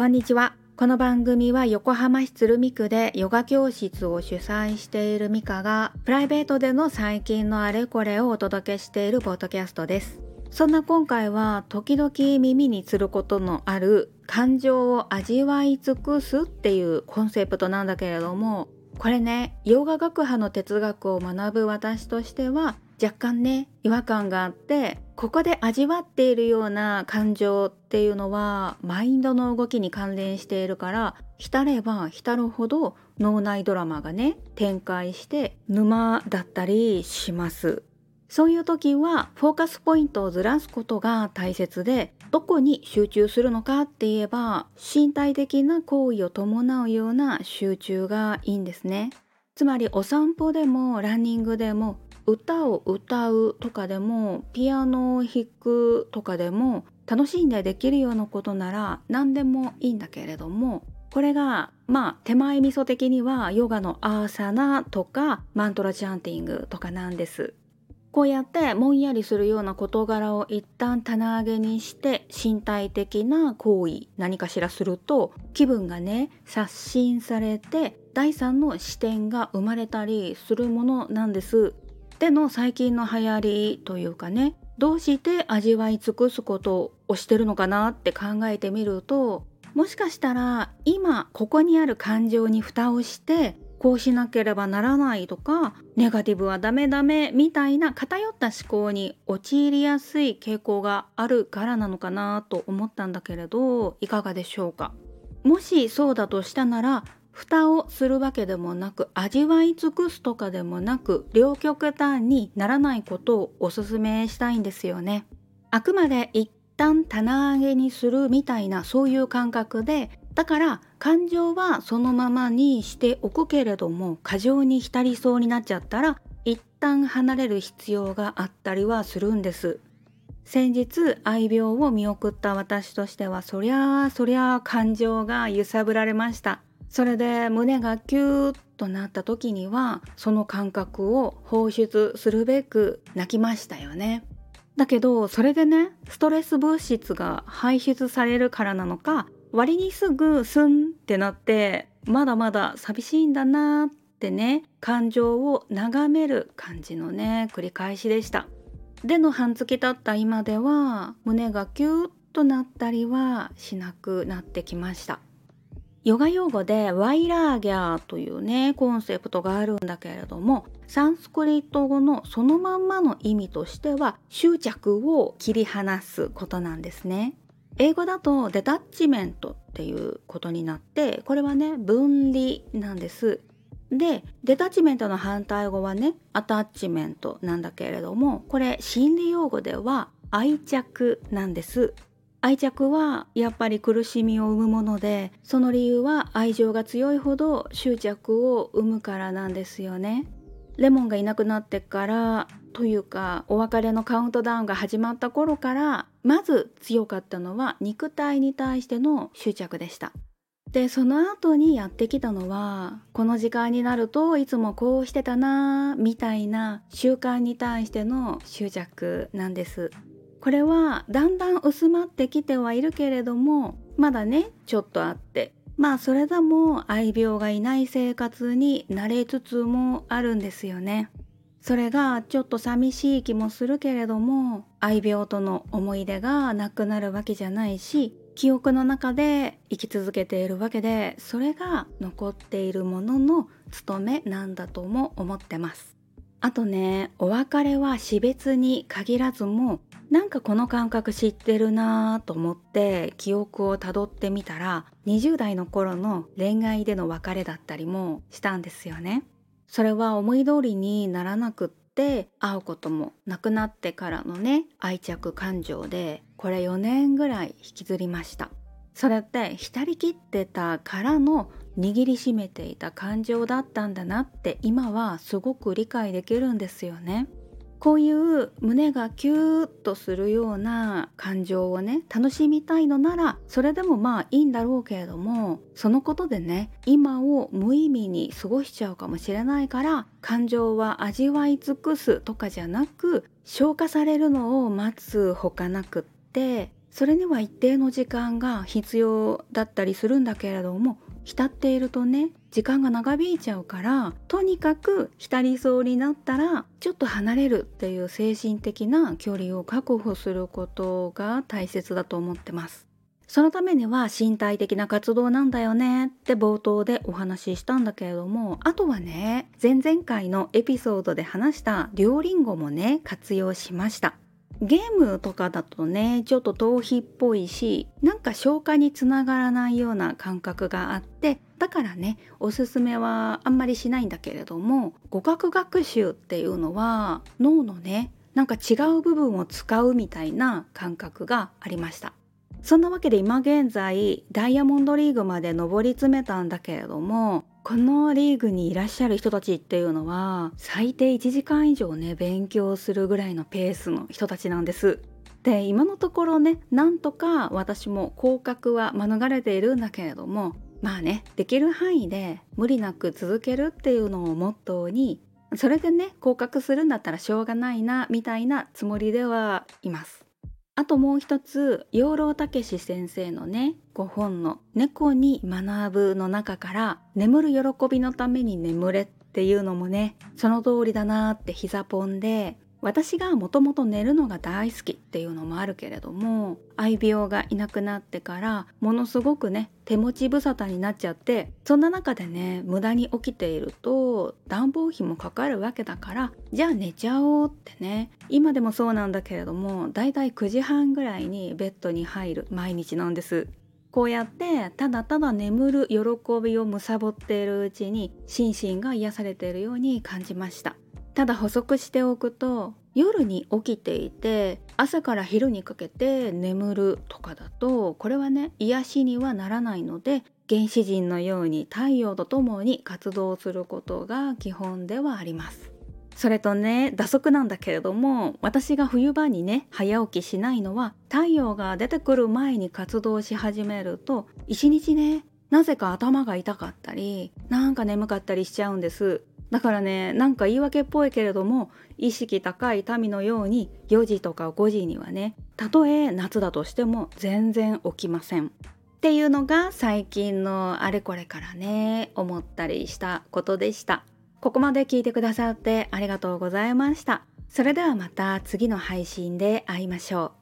こんにちは。この番組は横浜市鶴見区でヨガ教室を主催しているミカがプライベートでの最近のあれこれをお届けしているポッドキャストです。そんな今回は時々耳にすることのある感情を味わい尽くすっていうコンセプトなんだけれどもこれねヨガ学派の哲学を学ぶ私としては若干ね違和感があってここで味わっているような感情っていうのはマインドの動きに関連しているから浸れば浸るほど脳内ドラマがね展開して沼だったりします。そういう時はフォーカスポイントをずらすことが大切でどこに集中するのかって言えば身体的な行為を伴うような集中がいいんですね。つまりお散歩でもランニングでも歌を歌うとかでもピアノを弾くとかでも楽しんでできるようなことなら何でもいいんだけれどもこれがまあ手前味噌的にはヨガのアーサナとかマントラチャンティングとかなんです。こうやってもんやりするような事柄を一旦棚上げにして身体的な行為何かしらすると気分がね刷新されて第三の視点が生まれたりするものなんですでの最近の流行りというかねどうして味わい尽くすことをしてるのかなって考えてみるともしかしたら今ここにある感情に蓋をしてこうしなければならないとかネガティブはダメダメみたいな偏った思考に陥りやすい傾向があるからなのかなと思ったんだけれどいかがでしょうか？もしそうだとしたなら蓋をするわけでもなく味わい尽くすとかでもなく両極端にならないことをおすすめしたいんですよね。あくまで一旦棚上げにするみたいなそういう感覚でだから感情はそのままにしておくけれども過剰に浸りそうになっちゃったら一旦離れる必要があったりはするんです。先日愛病を見送った私としてはそりゃあそりゃあ感情が揺さぶられました。それで胸がキューッとなった時にはその感覚を放出するべく泣きましたよね。だけどそれでねストレス物質が排出されるからなのか割にすぐスンってなってまだまだ寂しいんだなってね感情を眺める感じのね繰り返しでした。での半月経った今では胸がキューッとなったりはしなくなってきました。ヨガ用語でワイラーギャーというねコンセプトがあるんだけれどもサンスクリット語のそのまんまの意味としては執着を切り離すことなんですね。英語だとデタッチメントっていうことになってこれはね分離なんです。でデタッチメントの反対語はねアタッチメントなんだけれどもこれ心理用語では愛着なんです。愛着はやっぱり苦しみを生むものでその理由は愛情が強いほど執着を生むからなんですよね。レモンがいなくなってからというかお別れのカウントダウンが始まった頃からまず強かったのは肉体に対しての執着でした。でその後にやってきたのはこの時間になるといつもこうしてたなみたいな習慣に対しての執着なんです。これはだんだん薄まってきてはいるけれどもまだねちょっとあってまあそれでも愛病がいない生活に慣れつつもあるんですよね。それがちょっと寂しい気もするけれども愛病との思い出がなくなるわけじゃないし記憶の中で生き続けているわけでそれが残っているものの務めなんだとも思ってます。あとねお別れは死別に限らずもなんかこの感覚知ってるなぁと思って記憶をたどってみたら20代の頃の恋愛での別れだったりもしたんですよね。それは思い通りにならなくって会うこともなくなってからのね愛着感情でこれ4年ぐらい引きずりました。それって浸りきってたからの握りしめていた感情だったんだなって今はすごく理解できるんですよね。こういう胸がキューッとするような感情をね楽しみたいのならそれでもまあいいんだろうけれどもそのことでね今を無意味に過ごしちゃうかもしれないから感情は味わい尽くすとかじゃなく消化されるのを待つほかなくってそれには一定の時間が必要だったりするんだけれども浸っているとね時間が長引いちゃうからとにかく浸りそうになったらちょっと離れるっていう精神的な距離を確保することが大切だと思ってます。そのためには身体的な活動なんだよねって冒頭でお話ししたんだけれどもあとはね前々回のエピソードで話したデュオリンゴもね活用しましたゲームとかだとねちょっと逃避っぽいしなんか消化につながらないような感覚があってだからねおすすめはあんまりしないんだけれども語学学習っていうのは脳のねなんか違う部分を使うみたいな感覚がありました。そんなわけで今現在ダイヤモンドリーグまで上り詰めたんだけれどもこのリーグにいらっしゃる人たちっていうのは最低1時間以上ね勉強するぐらいのペースの人たちなんです。で今のところねなんとか私も降格は免れているんだけれどもまあねできる範囲で無理なく続けるっていうのをモットーにそれでね降格するんだったらしょうがないなみたいなつもりではいます。あともう一つ養老孟司先生のねご本の「猫に学ぶ」の中から「眠る喜びのために眠れ」っていうのもねその通りだなって膝ポンで私がもともと寝るのが大好きっていうのもあるけれども愛病がいなくなってからものすごくね手持ち無沙汰になっちゃってそんな中でね無駄に起きていると暖房費もかかるわけだからじゃあ寝ちゃおうってね今でもそうなんだけれどもだいたい9時半ぐらいにベッドに入る毎日なんです。こうやってただただ眠る喜びを貪っているうちに心身が癒されているように感じましたただ補足しておくと夜に起きていて朝から昼にかけて眠るとかだとこれはね癒しにはならないので原始人のように太陽とともに活動することが基本ではあります。それとね打足なんだけれども私が冬場にね早起きしないのは太陽が出てくる前に活動し始めると一日ねなぜか頭が痛かったりなんか眠かったりしちゃうんですだからねなんか言い訳っぽいけれども意識高い民のように4時とか5時にはねたとえ夏だとしても全然起きません。っていうのが最近のあれこれからね思ったりしたことでした。ここまで聞いてくださってありがとうございました。それではまた次の配信で会いましょう。